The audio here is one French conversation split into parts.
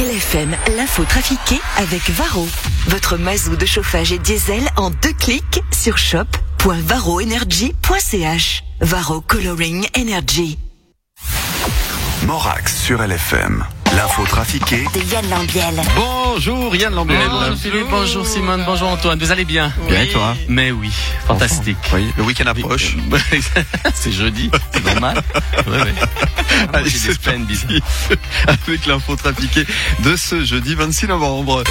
LFM, l'info trafiquée avec Varro. Votre mazou de chauffage et diesel en deux clics sur shop.varroenergy.ch. Varro Coloring Energy. Morax sur LFM. L'info trafiquée de Yann Lambiel. Bonjour Yann Lambert. Bonjour Philippe, bonjour Simone, bonjour Antoine, vous allez bien? Bien et toi? Mais oui, fantastique. Oui, le week-end approche. c'est jeudi, c'est normal. Ouais, ouais. Ah, Allez, J'ai des c'est semaines bizarres. Avec l'info trafiquée de ce jeudi 26 novembre.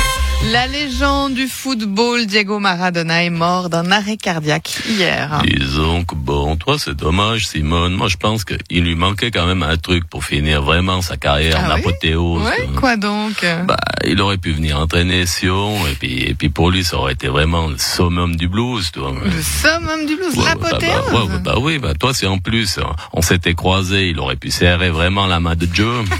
La légende du football Diego Maradona est mort d'un arrêt cardiaque hier. Disons que bon, toi c'est dommage Simone, moi je pense qu'il lui manquait quand même un truc pour finir vraiment sa carrière Ah oui? Ouais, quoi donc? Bah, il aurait pu venir entraîner Sion et puis et puis pour lui ça aurait été vraiment le summum du blues, toi. Le summum du blues, Ouais, bah, l'apothéose. bah, bah oui, bah toi c'est en plus, on s'était croisés, il aurait pu serrer vraiment la main de Joe.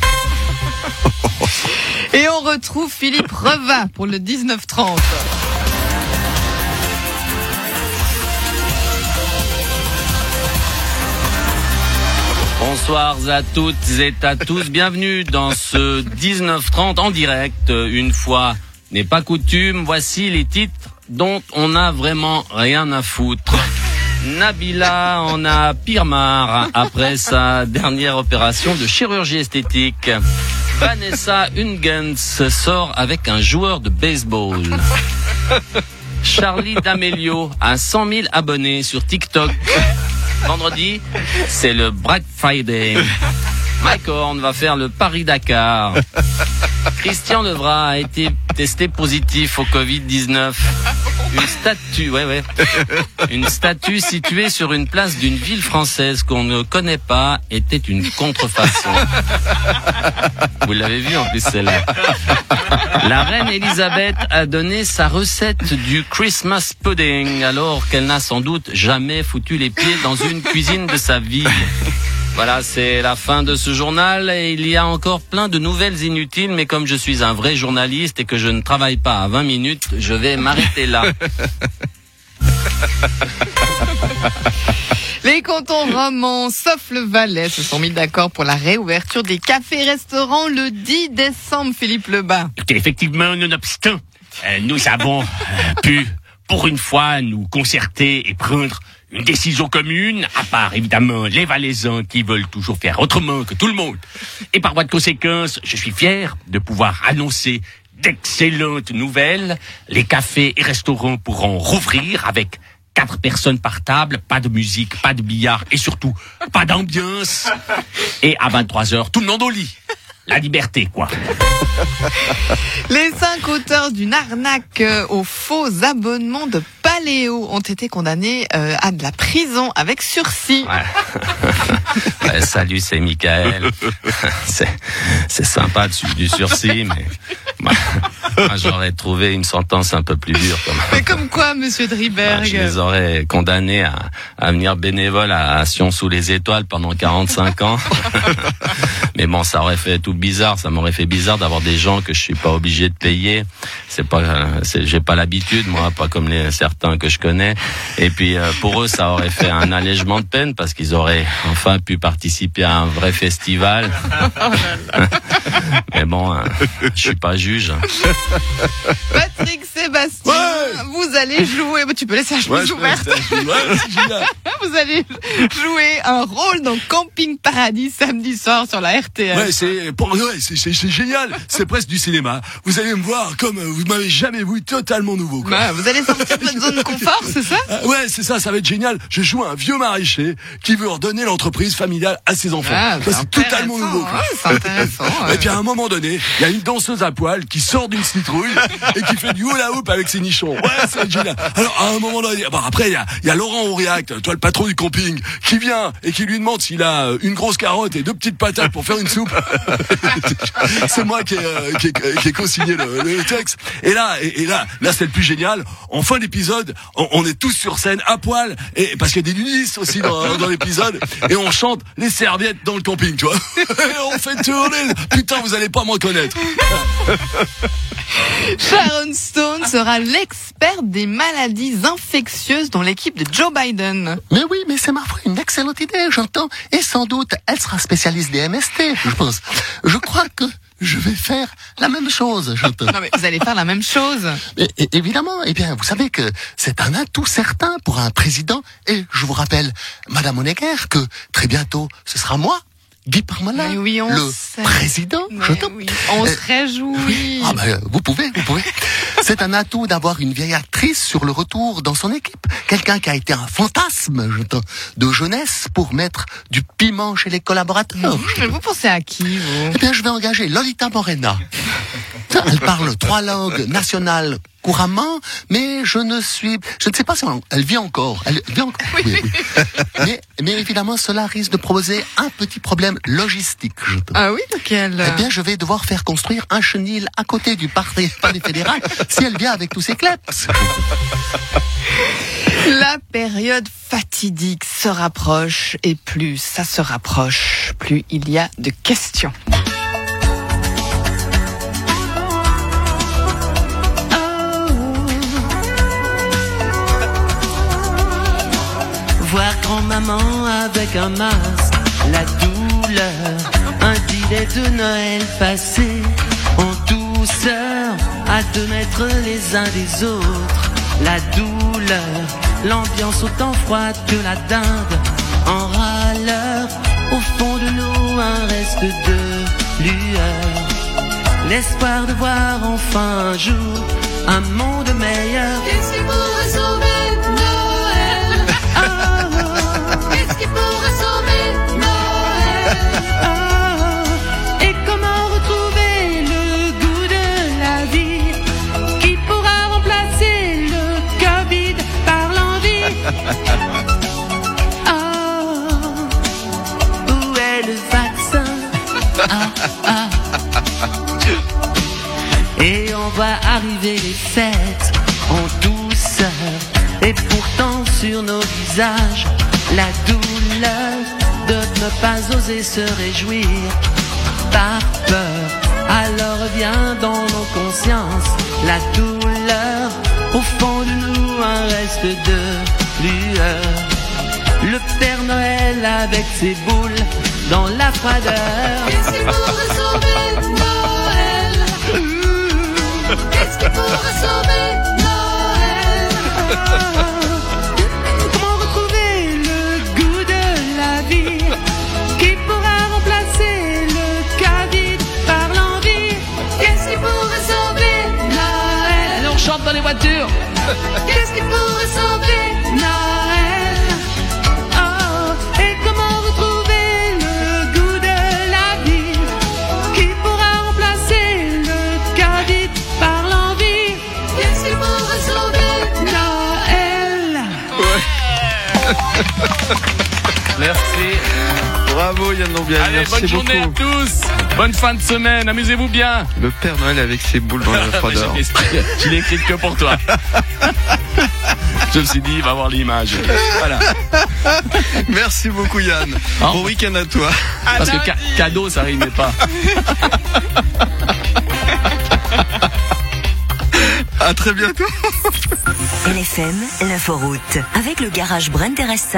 Et on retrouve Philippe Revin pour le 19-30. Bonsoir à toutes et à tous, bienvenue dans ce 19-30 en direct. Une fois n'est pas coutume, voici les titres dont on n'a vraiment rien à foutre. Nabila en a pire marre après sa dernière opération de chirurgie esthétique. Vanessa Hungens sort avec un joueur de baseball. Charlie D'Amelio a 100 000 abonnés sur TikTok. Vendredi, c'est le Black Friday. Mike Horn va faire le Paris-Dakar. Christian Levra a été testé positif au Covid-19. Une statue, ouais, ouais. Une statue située sur une place d'une ville française qu'on ne connaît pas était une contrefaçon. Vous l'avez vu en plus celle-là. La reine Elisabeth a donné sa recette du Christmas pudding alors qu'elle n'a sans doute jamais foutu les pieds dans une cuisine de sa vie. Voilà, c'est la fin de ce journal et il y a encore plein de nouvelles inutiles, mais comme je suis un vrai journaliste et que je ne travaille pas à 20 minutes, je vais m'arrêter là. Les cantons romans, sauf le Valais, se sont mis d'accord pour la réouverture des cafés-restaurants le 10 décembre, Philippe Lebas. Effectivement, nonobstant, euh, nous avons euh, pu, pour une fois, nous concerter et prendre une décision commune, à part évidemment les Valaisans qui veulent toujours faire autrement que tout le monde. Et par voie de conséquence, je suis fier de pouvoir annoncer d'excellentes nouvelles. Les cafés et restaurants pourront rouvrir avec quatre personnes par table, pas de musique, pas de billard et surtout pas d'ambiance. Et à 23 heures, tout le monde au lit. La liberté, quoi. Les cinq auteurs d'une arnaque euh, aux faux abonnements de Paléo ont été condamnés euh, à de la prison avec sursis. Ouais, salut, c'est Michael. C'est, sympa du, du sursis, mais moi, j'aurais trouvé une sentence un peu plus dure. Quand même. Mais comme quoi, monsieur Ah, Driberg Je les aurais condamnés à, à venir bénévole à, à Sion sous les étoiles pendant 45 ans. Mais bon, ça aurait fait tout bizarre. Ça m'aurait fait bizarre d'avoir des gens que je suis pas obligé de payer. C'est pas, c'est, j'ai pas l'habitude, moi, pas comme les certains que je connais. Et puis euh, pour eux, ça aurait fait un allègement de peine parce qu'ils auraient enfin pu participer à un vrai festival. Mais bon, euh, je suis pas juge. Patrick Sébastien, vous allez jouer. Tu peux laisser la chemise ouverte. Vous allez jouer un rôle dans Camping Paradis samedi soir sur la RTL. Ouais, c'est ouais, génial. C'est presque du cinéma. Vous allez me voir comme euh, vous m'avez jamais vu, totalement nouveau. Quoi. Bah, vous allez sortir de votre zone de confort, c'est ça? Ah, ouais, c'est ça, ça va être génial. Je joue un vieux maraîcher qui veut redonner l'entreprise familiale à ses enfants. Ah, Ça, c'est totalement nouveau. quoi. ouais, intéressant. Et puis à un moment donné, il y a une danseuse à poil qui sort d'une citrouille et qui fait du hula hoop avec ses nichons. Ouais, c'est génial. Alors à un moment donné, bon après il y a, y a Laurent Auriac, toi le patron du camping, qui vient et qui lui demande s'il a euh, une grosse carotte et deux petites patates pour faire une soupe. c'est moi qui ai, euh, qui ai- qui ai co-signé le, le texte. Et là, et, là, là c'est le plus génial. En fin d'épisode, on, est tous sur scène à poil et parce qu'il y a des nudistes aussi dans, dans l'épisode et on chante les serviettes dans le camping, tu vois. Et on fait tourner. Putain, vous allez pas me reconnaître. Sharon Stone sera l'experte des maladies infectieuses dans l'équipe de Joe Biden. Mais oui, mais c'est ma foi une excellente idée, j'entends. Et sans doute, elle sera spécialiste des MST, je pense. Je crois que je vais faire la même chose, j'entends. Non, mais vous allez faire la même chose. Et- et- évidemment, eh bien, vous savez que c'est un atout certain pour un président. Et je vous rappelle, Madame Honegger, que très bientôt, ce sera moi, Guy Parmelin, oui, le sait. président. J'entends. oui, on Euh, se réjouit. Ah ben, vous pouvez, vous pouvez. C'est un atout d'avoir une vieille actrice sur le retour dans son équipe. Quelqu'un qui a été un fantasme, de jeunesse pour mettre du piment chez les collaborateurs. Mais vous pensez à qui, vous? Eh bien, je vais engager Lolita Morena. Elle parle trois langues nationales couramment, mais je ne suis, je ne sais pas si elle- vit encore. Elle vit encore. Oui, oui. Mais, mais évidemment, cela risque de proposer un petit problème logistique. Je. Ah oui, lequel? Eh bien, je vais devoir faire construire un chenil à côté du parti- palais fédéral si elle vient avec tous ses kleps. La période fatidique se rapproche et plus ça se rapproche, plus il y a de questions. Voir grand-maman avec un masque, la douleur, un dîner de Noël passé en douceur, à deux mètres les uns des autres. La douleur, l'ambiance autant froide que la dinde, en râleur, au fond de nous un reste de lueur. L'espoir de voir enfin un jour un monde meilleur. Va arriver les fêtes en douceur. Et pourtant sur nos visages, la douleur de ne pas oser se réjouir. Par peur, alors vient dans nos consciences la douleur. Au fond de nous, un reste de lueur. Le Père Noël avec ses boules dans la froideur. Comment retrouver le goût de la vie Qui pourra remplacer le Covid par l'envie Qu'est-ce qui pourrait sauver Noël Alors on chante dans les voitures. Qu'est-ce qui pourrait sauver Noël Bravo Yann Lambiel, Allez, merci bonne beaucoup. journée à tous. Bonne fin de semaine. Amusez-vous bien. Le Père Noël avec ses boules dans la froideur. Je l'ai écrite que pour toi. Je me suis dit, il va voir l'image. Voilà. Merci beaucoup Yann. Au Bon week-end à toi. Parce que ca- cadeau, ça rimait pas. À très bientôt. LFM, l'inforoute. Avec le garage Brent Teresa.